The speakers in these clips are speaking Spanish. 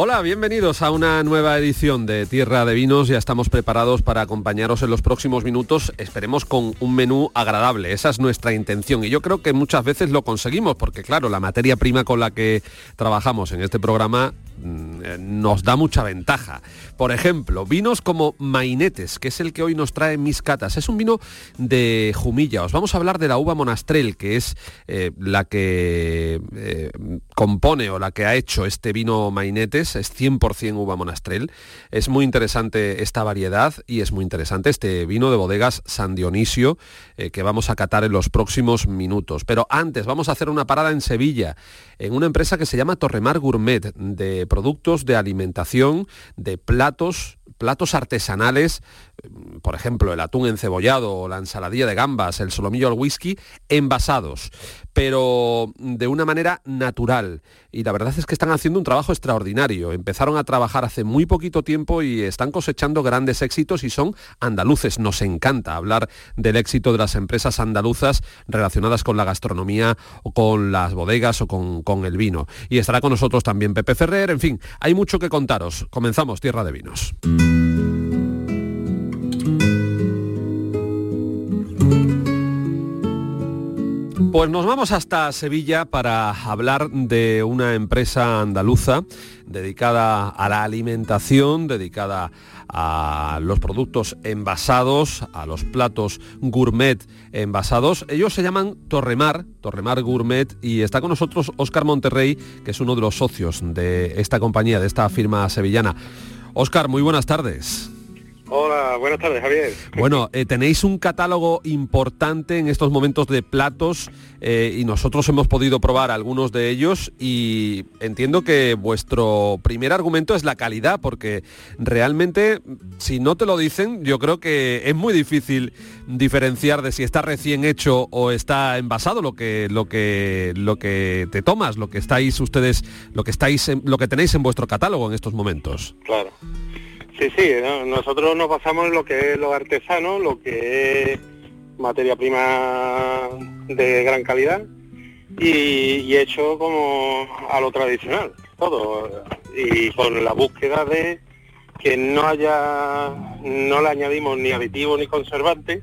Hola, bienvenidos a una nueva edición de Tierra de Vinos. Ya estamos preparados para acompañaros en los próximos minutos, esperemos con un menú agradable. Esa es nuestra intención y yo creo que muchas veces lo conseguimos porque claro, la materia prima con la que trabajamos en este programa nos da mucha ventaja. Por ejemplo, vinos como Mainetes, que es el que hoy nos trae mis catas. Es un vino de Jumilla. Os vamos a hablar de la uva Monastrel, que es eh, la que eh, compone o la que ha hecho este vino Mainetes es 100% uva monastrel. Es muy interesante esta variedad y es muy interesante este vino de bodegas San Dionisio eh, que vamos a catar en los próximos minutos. Pero antes vamos a hacer una parada en Sevilla, en una empresa que se llama Torremar Gourmet, de productos de alimentación, de platos, platos artesanales, por ejemplo, el atún encebollado o la ensaladilla de gambas, el solomillo al whisky, envasados, pero de una manera natural. Y la verdad es que están haciendo un trabajo extraordinario. Empezaron a trabajar hace muy poquito tiempo y están cosechando grandes éxitos y son andaluces. Nos encanta hablar del éxito de las empresas andaluzas relacionadas con la gastronomía o con las bodegas o con, con el vino. Y estará con nosotros también Pepe Ferrer. En fin, hay mucho que contaros. Comenzamos Tierra de Vinos. Pues nos vamos hasta Sevilla para hablar de una empresa andaluza dedicada a la alimentación, dedicada a los productos envasados, a los platos gourmet envasados. Ellos se llaman Torremar, Torremar Gourmet, y está con nosotros Óscar Monterrey, que es uno de los socios de esta compañía, de esta firma sevillana. Óscar, muy buenas tardes. Hola, buenas tardes, Javier. Bueno, eh, tenéis un catálogo importante en estos momentos de platos eh, y nosotros hemos podido probar algunos de ellos y entiendo que vuestro primer argumento es la calidad, porque realmente, si no te lo dicen, yo creo que es muy difícil diferenciar de si está recién hecho o está envasado lo que, lo que, lo que te tomas, lo que estáis ustedes, lo que estáis, lo que tenéis en vuestro catálogo en estos momentos. Claro. Sí, sí, nosotros nos basamos en lo que es lo artesano, lo que es materia prima de gran calidad y, hecho como a lo tradicional, todo. Y con la búsqueda de que no haya, no le añadimos ni aditivos ni conservantes.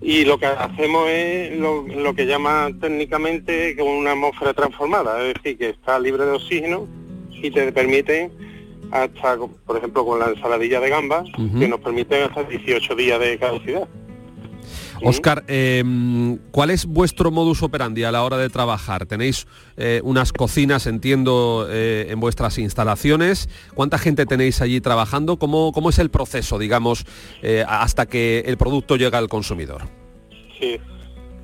Y lo que hacemos es lo, lo que llama técnicamente como una atmósfera transformada, es decir, que está libre de oxígeno y te permite hasta, por ejemplo, con la ensaladilla de gambas, que nos permiten hasta 18 días de caducidad. Oscar, em, ¿cuál es vuestro modus operandi a la hora de trabajar? Tenéis eh, unas cocinas, entiendo, eh, en vuestras instalaciones. ¿Cuánta gente tenéis allí trabajando? ¿Cómo, cómo es el proceso, digamos, eh, hasta que el producto llega al consumidor? Sí,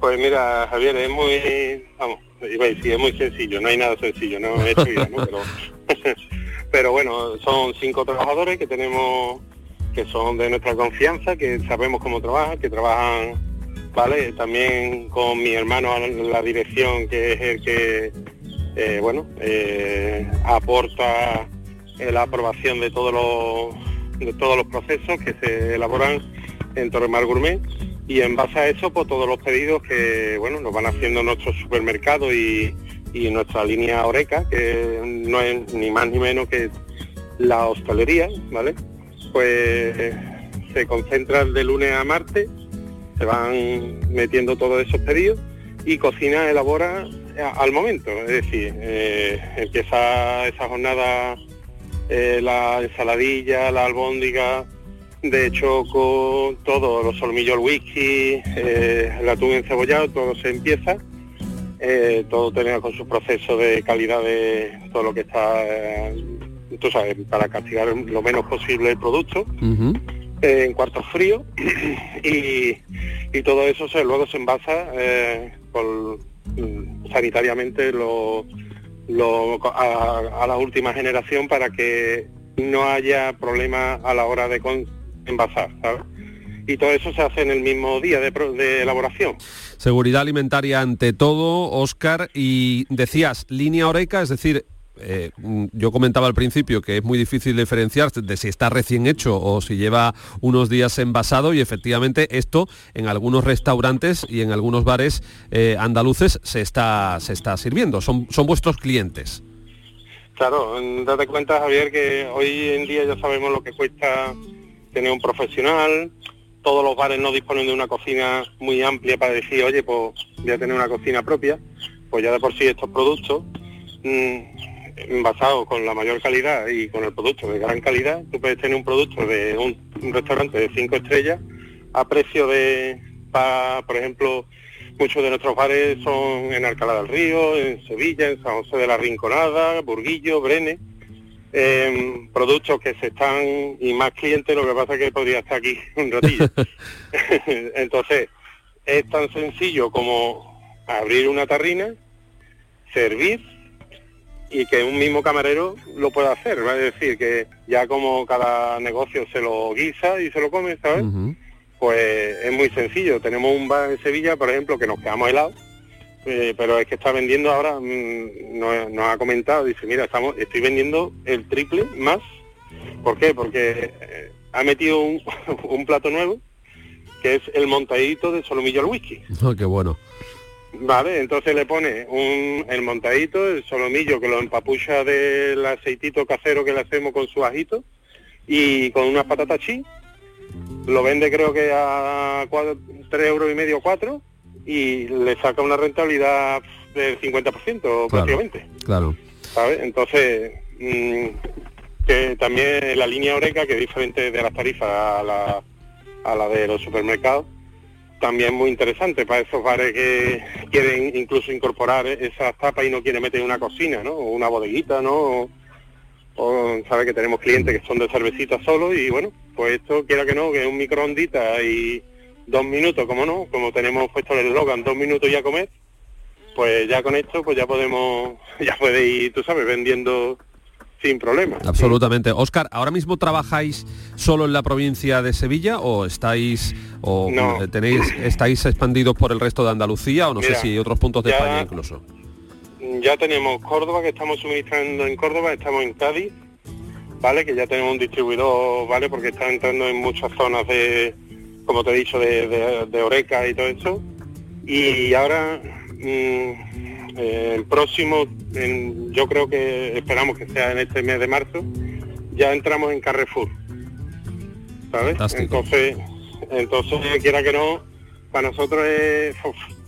pues mira, Javier, es muy, vamos, iba a decir, es muy sencillo, no hay nada sencillo, no hecho vida, ¿no? pero bueno, son cinco trabajadores que tenemos, que son de nuestra confianza, que sabemos cómo trabajan, que trabajan, ¿vale? También con mi hermano en la dirección, que es el que, eh, bueno, eh, aporta la aprobación de todos los, de todos los procesos que se elaboran en Torremar Gourmet y en base a eso, pues todos los pedidos que, bueno, nos van haciendo nuestros supermercados y y nuestra línea Oreca, que no es ni más ni menos que la hostelería, ¿vale? Pues se concentran de lunes a martes, se van metiendo todos esos pedidos y cocina elabora al momento, es decir, eh, empieza esa jornada eh, la ensaladilla, la albóndiga, de choco, todo, los solmillos whisky, eh, el atún encebollado, todo se empieza eh, todo tenía con su proceso de calidad de todo lo que está, eh, tú sabes, para castigar lo menos posible el producto. Eh, en cuartos fríos y, todo eso se, luego se envasa mm, sanitariamente lo, a, la última generación para que no haya problema a la hora de envasar, Y todo eso se hace en el mismo día de elaboración. Seguridad alimentaria ante todo, Oscar, y decías línea oreca, es decir, eh, yo comentaba al principio que es muy difícil diferenciar de si está recién hecho o si lleva unos días envasado y efectivamente esto en algunos restaurantes y en algunos bares eh, andaluces se está, se está sirviendo. Son, son vuestros clientes. Claro, date cuenta, Javier, que hoy en día ya sabemos lo que cuesta tener un profesional. Todos los bares no disponen de una cocina muy amplia para decir, oye, pues voy a tener una cocina propia. Pues ya de por sí estos productos, mmm, basados con la mayor calidad y con el producto de gran calidad, tú puedes tener un producto de un, restaurante de cinco estrellas a precio de, por ejemplo, muchos de nuestros bares son en Alcalá del Río, en Sevilla, en San José de la Rinconada, Burguillo, Brene. Em, productos que se están y más clientes, lo que pasa es que podría estar aquí un ratillo. Entonces, es tan sencillo como abrir una tarrina, servir y que un mismo camarero lo pueda hacer. Va a decir que ya como cada negocio se lo guisa y se lo come, ¿sabes? pues es muy sencillo. Tenemos un bar en Sevilla, por ejemplo, que nos quedamos helados, eh, pero es que está vendiendo ahora, mm, nos, ha comentado, dice, mira, estamos, estoy vendiendo el triple más. ¿Por qué? Porque eh, ha metido un, plato nuevo, que es el montadito de solomillo al whisky. Oh, qué bueno. Vale, entonces le pone un, el montadito, el solomillo que lo empapucha del aceitito casero que le hacemos con su ajito y con unas patatas chi lo vende creo que a 3 euros y medio, 4 y le saca una rentabilidad del 50% prácticamente. Claro. ¿Sabes? Entonces, mm, que también la línea Oreca, que es diferente de las tarifas a la, a la de los supermercados, también muy interesante para esos bares que quieren incluso incorporar esas tapas y no quieren meter una cocina, ¿no? O una bodeguita, ¿no? o sabe que tenemos clientes que son de cervecita solo y bueno, pues esto quiera que no, que es un microondita y dos minutos, como no, como tenemos puesto el eslogan, dos minutos ya comer, pues ya con esto pues ya podemos, ya puede ir, tú sabes, vendiendo sin problema. Absolutamente. Oscar, ¿ahora mismo trabajáis solo en la provincia de Sevilla o estáis o tenéis estáis expandidos por el resto de Andalucía o no sé si otros puntos de España incluso? ya tenemos Córdoba, que estamos suministrando en Córdoba, estamos en Cádiz, ¿vale? Que ya tenemos un distribuidor, ¿vale? Porque está entrando en muchas zonas de, como te he dicho, de, Oreca y todo eso. Y ahora, mm, el próximo, yo creo que esperamos que sea en este mes de marzo, ya entramos en Carrefour, ¿sabes? Entonces, entonces, quiera que no, para nosotros es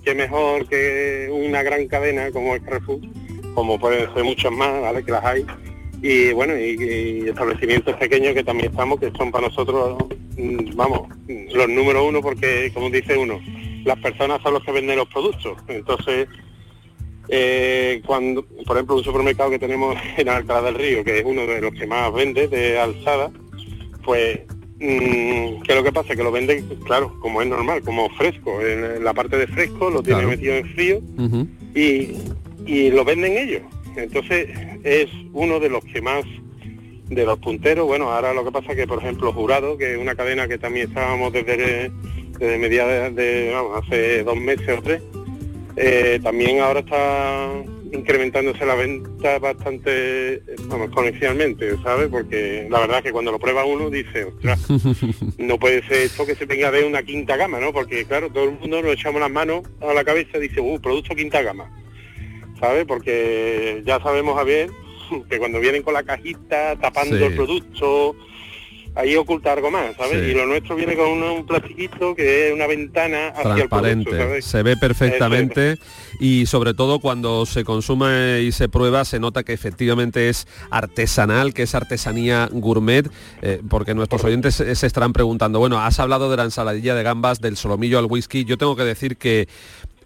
qué mejor que una gran cadena como el Carrefour, como pueden ser muchas más, ¿vale? Que las hay. Y bueno, y, establecimientos pequeños que también estamos, que son para nosotros, vamos, los número uno porque, como dice uno, las personas son los que venden los productos. Entonces, eh, cuando, por ejemplo, un supermercado que tenemos en Alcalá del Río, que es uno de los que más vende de alzada, pues Mm, que lo que pasa? Que lo venden, claro, como es normal, como fresco. En la parte de fresco lo tiene metido en frío y, lo venden ellos. Entonces es uno de los que más de los punteros. Bueno, ahora lo que pasa es que, por ejemplo, Jurado, que es una cadena que también estábamos desde, desde mediados de, vamos, hace dos meses o tres, eh, también ahora está incrementándose la venta bastante, vamos, exponencialmente, ¿sabes? Porque la verdad es que cuando lo prueba uno dice, ostras, no puede ser esto que se venga de una quinta gama, ¿no? Porque claro, todo el mundo nos echamos las manos a la cabeza y dice, uh, producto quinta gama, ¿sabes? Porque ya sabemos, Javier, que cuando vienen con la cajita tapando el producto, ahí oculta algo más, ¿sabes? Y lo nuestro viene con un, plastiquito que es una ventana hacia el producto, Se ve perfectamente y sobre todo cuando se consume y se prueba se nota que efectivamente es artesanal, que es artesanía gourmet, eh, porque nuestros oyentes se estarán preguntando, bueno, has hablado de la ensaladilla de gambas, del solomillo al whisky, yo tengo que decir que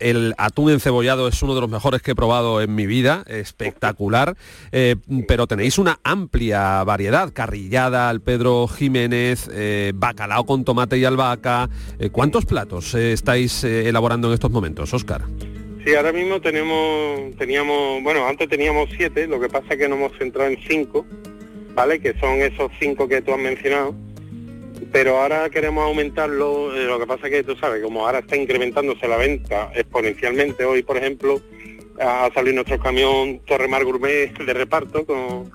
el atún encebollado es uno de los mejores que he probado en mi vida, espectacular, eh, pero tenéis una amplia variedad, carrillada al Pedro Jiménez, eh, bacalao con tomate y albahaca. Eh, ¿Cuántos platos estáis elaborando en estos momentos, Óscar? Sí, ahora mismo tenemos, teníamos, bueno, antes teníamos siete, lo que pasa es que nos hemos centrado en cinco, ¿vale? Que son esos cinco que tú has mencionado pero ahora queremos aumentarlo, eh, lo que pasa es que tú sabes, como ahora está incrementándose la venta exponencialmente, hoy por ejemplo ha salido nuestro camión Torremar Gourmet de reparto con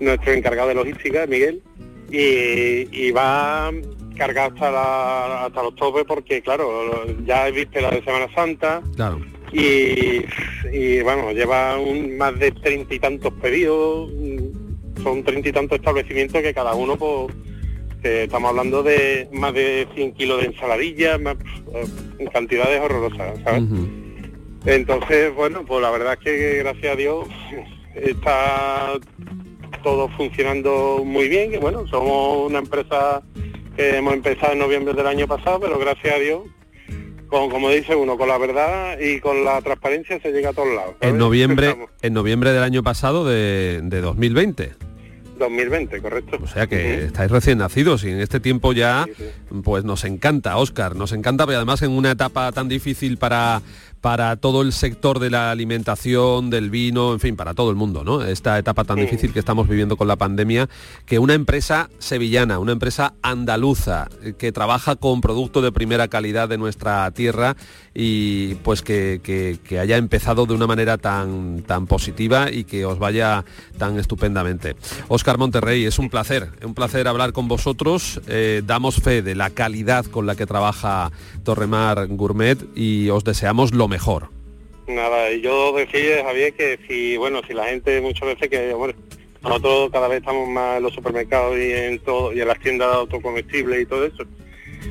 nuestro encargado de logística, Miguel, y, va cargado hasta, hasta los topes porque claro, ya es víspera de Semana Santa, y, bueno, lleva un, más de treinta y tantos pedidos, mm, son treinta y tantos establecimientos que cada uno, pues, estamos hablando de más de 100 kilos de ensaladilla, más, eh, cantidades horrorosas, ¿sabes? Entonces, bueno, pues la verdad es que gracias a Dios está todo funcionando muy bien, que bueno, somos una empresa que hemos empezado en noviembre del año pasado, pero gracias a Dios con, como dice uno, con la verdad y con la transparencia se llega a todos lados. En noviembre, en noviembre del año pasado de, de 2020. 2020, correcto. O sea que estáis recién nacidos y en este tiempo ya, pues nos encanta, Oscar, nos encanta, pero además en una etapa tan difícil para para todo el sector de la alimentación, del vino, en fin, para todo el mundo, ¿no? Esta etapa tan difícil que estamos viviendo con la pandemia, que una empresa sevillana, una empresa andaluza, eh, que trabaja con productos de primera calidad de nuestra tierra y pues que, haya empezado de una manera tan, tan positiva y que os vaya tan estupendamente. Oscar Monterrey, es un placer, un placer hablar con vosotros. Eh, damos fe de la calidad con la que trabaja Torremar Gourmet y os deseamos lo mejor. Nada, yo decía, Javier, que si, bueno, si la gente muchas veces que, bueno, nosotros cada vez estamos más en los supermercados y en todo, y en las tiendas de autocomestibles y todo eso,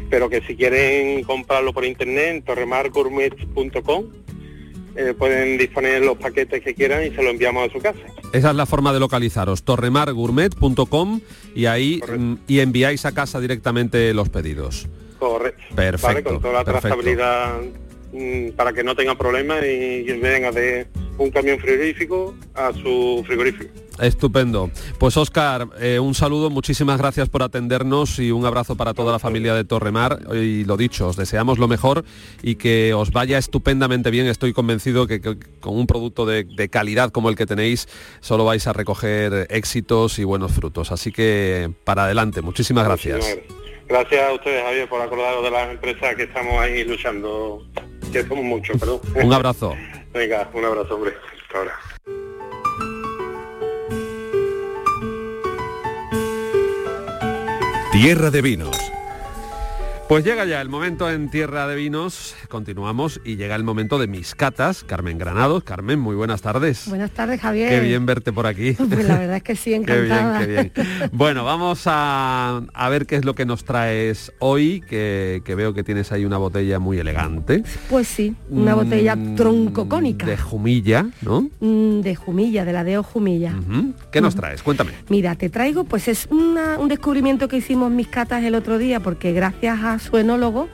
pero que si quieren comprarlo por internet, en torremargourmet.com, eh, pueden disponer los paquetes que quieran y se lo enviamos a su casa. Esa es la forma de localizaros, torremargourmet.com y ahí mm, y enviáis a casa directamente los pedidos. Correcto. Perfecto. Con toda la trazabilidad para que no tengan problemas y, venga de un camión frigorífico a su frigorífico. Estupendo. Pues Oscar, eh, un saludo, muchísimas gracias por atendernos y un abrazo para toda la familia de Torremar. Y lo dicho, os deseamos lo mejor y que os vaya estupendamente bien. Estoy convencido que, con un producto de, calidad como el que tenéis, solo vais a recoger éxitos y buenos frutos. Así que para adelante, muchísimas gracias. Gracias a ustedes, Javier, por acordaros de las empresas que estamos ahí luchando que somos muchos, perdón. Un abrazo. Venga, un abrazo, hombre. Hasta ahora. Tierra de vinos pues llega ya el momento en Tierra de Vinos, continuamos y llega el momento de mis catas. Carmen Granados, Carmen, muy buenas tardes. Buenas tardes, Javier. Qué bien verte por aquí. Pues la verdad es que sí, encantada. qué bien, qué bien. Bueno, vamos a, ver qué es lo que nos traes hoy, que, veo que tienes ahí una botella muy elegante. Pues sí, una botella mm, troncocónica. De jumilla, ¿no? Mm, de jumilla, de la de Jumilla. ¿Qué nos traes? Cuéntame. Mira, te traigo, pues es un descubrimiento que hicimos mis catas el otro día, porque gracias a su enólogo,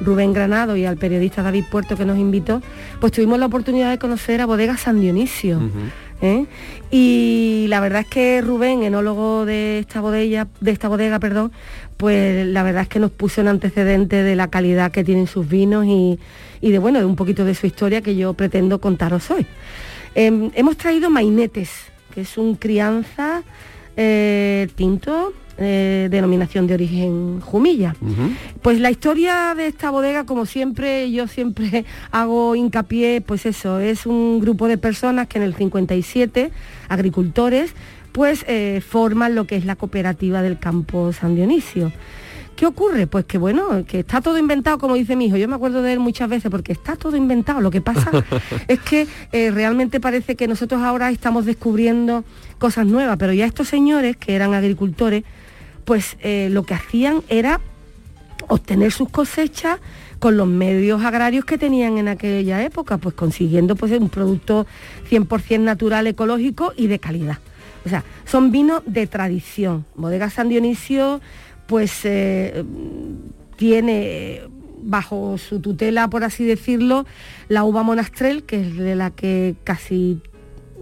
Rubén Granado y al periodista David Puerto que nos invitó, pues tuvimos la oportunidad de conocer a Bodega San Dionisio. ¿eh? Y la verdad es que Rubén, enólogo de esta bodega, de esta bodega, perdón, pues la verdad es que nos puso un antecedente de la calidad que tienen sus vinos y, de bueno, de un poquito de su historia que yo pretendo contaros hoy. Em, hemos traído mainetes, que es un crianza eh, tinto eh, denominación de origen Jumilla. Pues la historia de esta bodega, como siempre, yo siempre hago hincapié, pues eso, es un grupo de personas que en el 57, agricultores, pues eh, forman lo que es la cooperativa del campo San Dionisio. ¿Qué ocurre? Pues que bueno, que está todo inventado, como dice mi hijo. Yo me acuerdo de él muchas veces porque está todo inventado. Lo que pasa es que eh, realmente parece que nosotros ahora estamos descubriendo cosas nuevas, pero ya estos señores que eran agricultores, pues eh, lo que hacían era obtener sus cosechas con los medios agrarios que tenían en aquella época, pues consiguiendo pues, un producto 100% natural, ecológico y de calidad. O sea, son vinos de tradición. Bodega San Dionisio, pues eh, tiene bajo su tutela, por así decirlo, la uva monastrel, que es de la que casi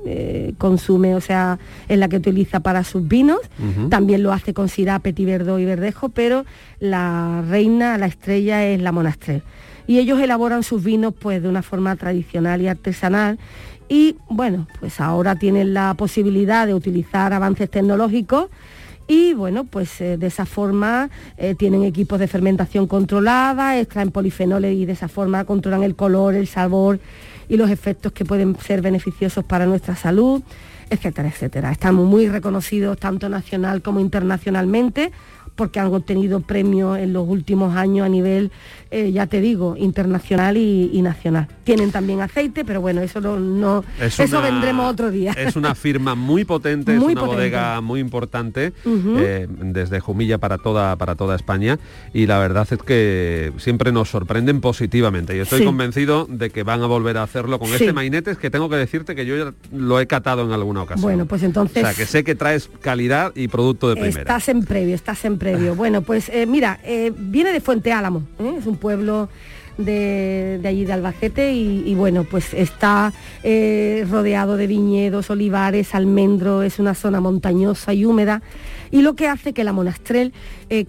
eh, consume, o sea, en la que utiliza para sus vinos. También lo hace con Syrah, Petit Verdot y Verdejo, pero la reina, la estrella es la Monastrell. Y ellos elaboran sus vinos pues de una forma tradicional y artesanal. Y bueno, pues ahora tienen la posibilidad de utilizar avances tecnológicos y bueno, pues eh, de esa forma eh, tienen equipos de fermentación controlada, extraen polifenoles y de esa forma controlan el color, el sabor y los efectos que pueden ser beneficiosos para nuestra salud, etcétera, etcétera. Estamos muy reconocidos tanto nacional como internacionalmente porque han obtenido premios en los últimos años a nivel, eh, ya te digo, internacional y, nacional. Tienen también aceite, pero bueno, eso no, eso vendremos otro día. Es una firma muy potente, es una bodega muy importante, eh, desde Jumilla para toda, para toda España, y la verdad es que siempre nos sorprenden positivamente. Y estoy convencido de que van a volver a hacerlo con este mainetes que tengo que decirte que yo ya lo he catado en alguna ocasión. Bueno, pues entonces... O sea, que sé que traes calidad y producto de primera. Estás en previo, estás en previo. Bueno, pues eh, mira, eh, viene de Fuente Álamo, ¿eh? es un pueblo de, allí de Albacete y, bueno, pues está rodeado de viñedos, olivares, almendro, es una zona montañosa y húmeda y lo que hace que la monastrel,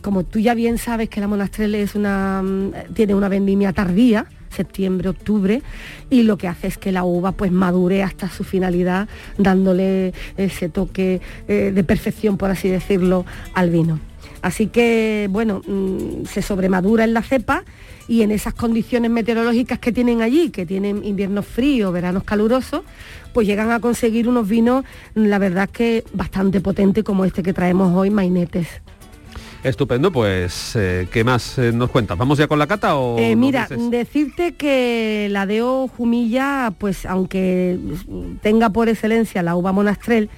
como tú ya bien sabes que la monastrel es una, mm, tiene una vendimia tardía, septiembre, octubre, y lo que hace es que la uva pues madure hasta su finalidad, dándole ese toque eh, de perfección, por así decirlo, al vino. Así que, bueno, mm, se sobremadura en la cepa y en esas condiciones meteorológicas que tienen allí, que tienen inviernos fríos, veranos calurosos, pues llegan a conseguir unos vinos, la verdad que bastante potentes como este que traemos hoy, Mainetes. Estupendo, pues eh, ¿qué más eh, nos cuentas? ¿Vamos ya con la cata o...? Eh, mira, decirte que la Deo Jumilla, pues aunque tenga por excelencia la uva monastrel,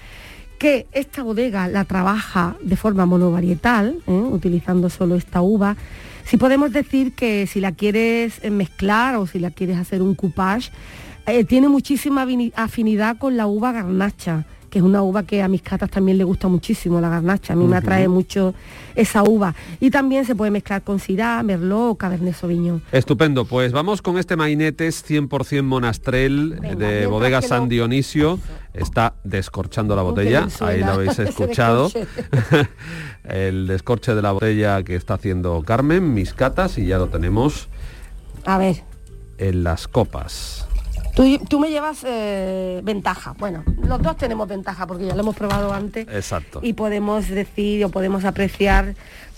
que esta bodega la trabaja de forma monovarietal, utilizando solo esta uva, si podemos decir que si la quieres mezclar o si la quieres hacer un coupage, tiene muchísima afinidad con la uva garnacha que es una uva que a mis catas también le gusta muchísimo, la garnacha, a mí me atrae mucho esa uva. Y también se puede mezclar con Syrah, Merlot o Cabernet Sauvignon. Estupendo, pues vamos con este Mainetes 100% Monastrel de bodega San Dionisio. Está descorchando la botella, ahí lo habéis escuchado. El descorche de la botella que está haciendo Carmen, mis catas, y ya lo tenemos. A ver. En las copas. Tú, me llevas eh, ventaja. Bueno, los dos tenemos ventaja porque ya lo hemos probado antes. Exacto. Y podemos decir o podemos apreciar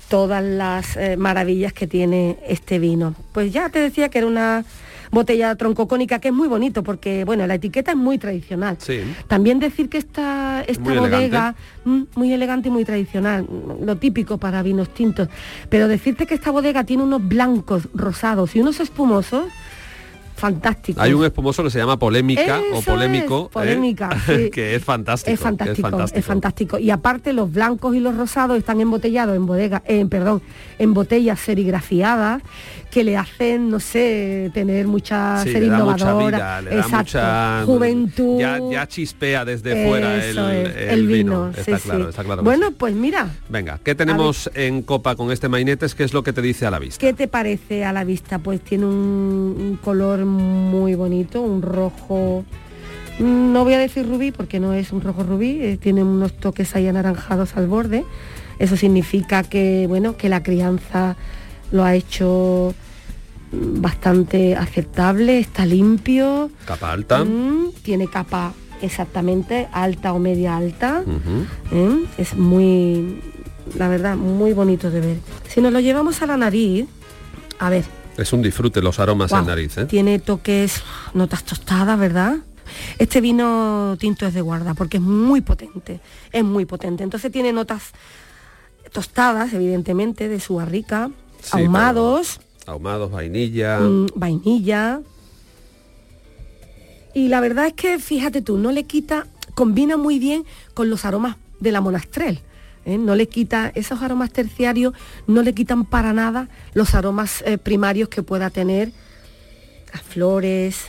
todas las eh, maravillas que tiene este vino. Pues ya te decía que era una botella troncocónica que es muy bonito porque bueno la etiqueta es muy tradicional sí. también decir que esta esta bodega mm, muy elegante y muy tradicional lo típico para vinos tintos pero decirte que esta bodega tiene unos blancos rosados y unos espumosos fantástico. Hay un espumoso que se llama Polémica o Polémico, ¿eh? polémica, que es fantástico. Es fantástico, es fantástico, Y aparte los blancos y los rosados están embotellados en bodega, eh, perdón, en botellas serigrafiadas que le hacen, no sé, tener mucha ser innovadora, mucha, juventud. Ya, chispea desde fuera el, vino. está, claro, está claro, Bueno, pues mira. Venga, ¿qué tenemos en copa con este mainetes? ¿Qué es lo que te dice a la vista? ¿Qué te parece a la vista? Pues tiene un, color muy bonito, un rojo no voy a decir rubí porque no es un rojo rubí, eh, tiene unos toques ahí anaranjados al borde. Eso significa que, bueno, que la crianza lo ha hecho bastante aceptable, está limpio. Capa alta. Mm, tiene capa exactamente alta o media alta. ¿eh? Es muy, la verdad, muy bonito de ver. Si nos lo llevamos a la nariz, a ver. Es un disfrute los aromas en nariz. ¿eh? Tiene toques, notas tostadas, ¿verdad? Este vino tinto es de guarda porque es muy potente, es muy potente. Entonces tiene notas tostadas, evidentemente, de su barrica, ahumados. Ahumados, vainilla. Mm, vainilla. Y la verdad es que, fíjate tú, no le quita, combina muy bien con los aromas de la monastrel. ¿Eh? No le quita, esos aromas terciarios no le quitan para nada los aromas eh, primarios que pueda tener las flores.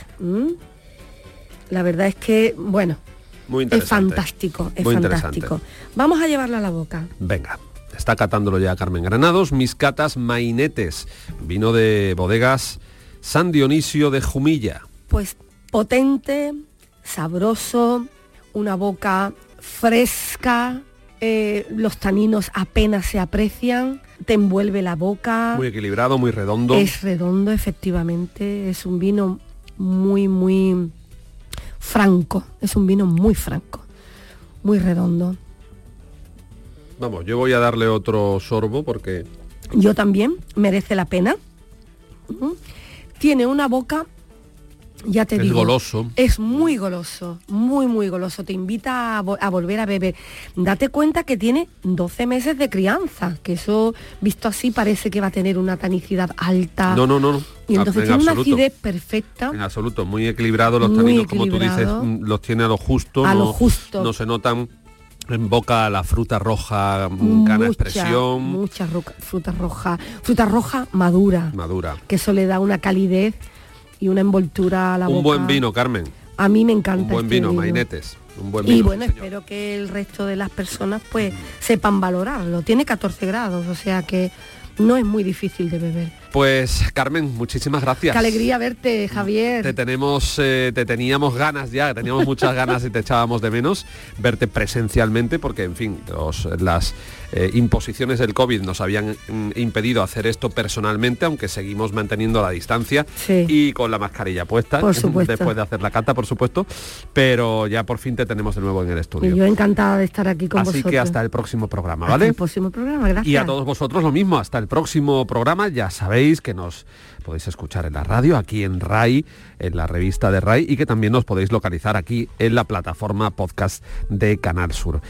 La verdad es que, bueno, muy es fantástico, es fantástico. Vamos a llevarla a la boca. Venga. Está catándolo ya Carmen Granados, mis catas mainetes, vino de bodegas San Dionisio de Jumilla. Pues potente, sabroso, una boca fresca, eh, los taninos apenas se aprecian, te envuelve la boca. Muy equilibrado, muy redondo. Es redondo, efectivamente, es un vino muy, muy franco, es un vino muy franco, muy redondo. Vamos, yo voy a darle otro sorbo porque... Yo también, merece la pena. Tiene una boca Ya te es digo. goloso. Es muy goloso, muy, muy goloso. Te invita a, vo- a volver a beber. Date cuenta que tiene 12 meses de crianza, que eso, visto así, parece que va a tener una tanicidad alta. No, no, no. no. Y entonces en tiene una acidez perfecta. En absoluto, muy equilibrado los Muy taninos, como tú dices, mm, los tiene a lo justo, A no, lo justo. no se notan en boca la fruta roja, mm, cana mucha, expresión, mucha roca- fruta roja, fruta roja madura, madura. que eso le da una calidez y una envoltura a la boca. Un buen vino, Carmen. A mí me encanta Un buen este vino, mainetes. Un buen vino. Y bueno, señor. espero que el resto de las personas pues sepan valorarlo. Tiene 14 grados, o sea que no es muy difícil de beber. Pues Carmen, muchísimas gracias. Qué alegría verte, Javier. Te tenemos, eh, te teníamos ganas ya, teníamos muchas ganas y te echábamos de menos verte presencialmente porque, en fin, los- las eh, imposiciones del COVID nos habían mm, impedido hacer esto personalmente, aunque seguimos manteniendo la distancia Sí. y con la mascarilla puesta, después de hacer la cata, por supuesto, pero ya por fin te tenemos de nuevo en el Y estudio. yo encantada de estar aquí con Así vosotros. que hasta el próximo programa, Hasta ¿vale? el próximo programa, gracias. Y a todos vosotros lo mismo, hasta el próximo programa. Ya sabéis que nos podéis escuchar en la radio, aquí en RAI, en la revista de RAI, y que también nos podéis localizar aquí en la plataforma podcast de Canal Sur.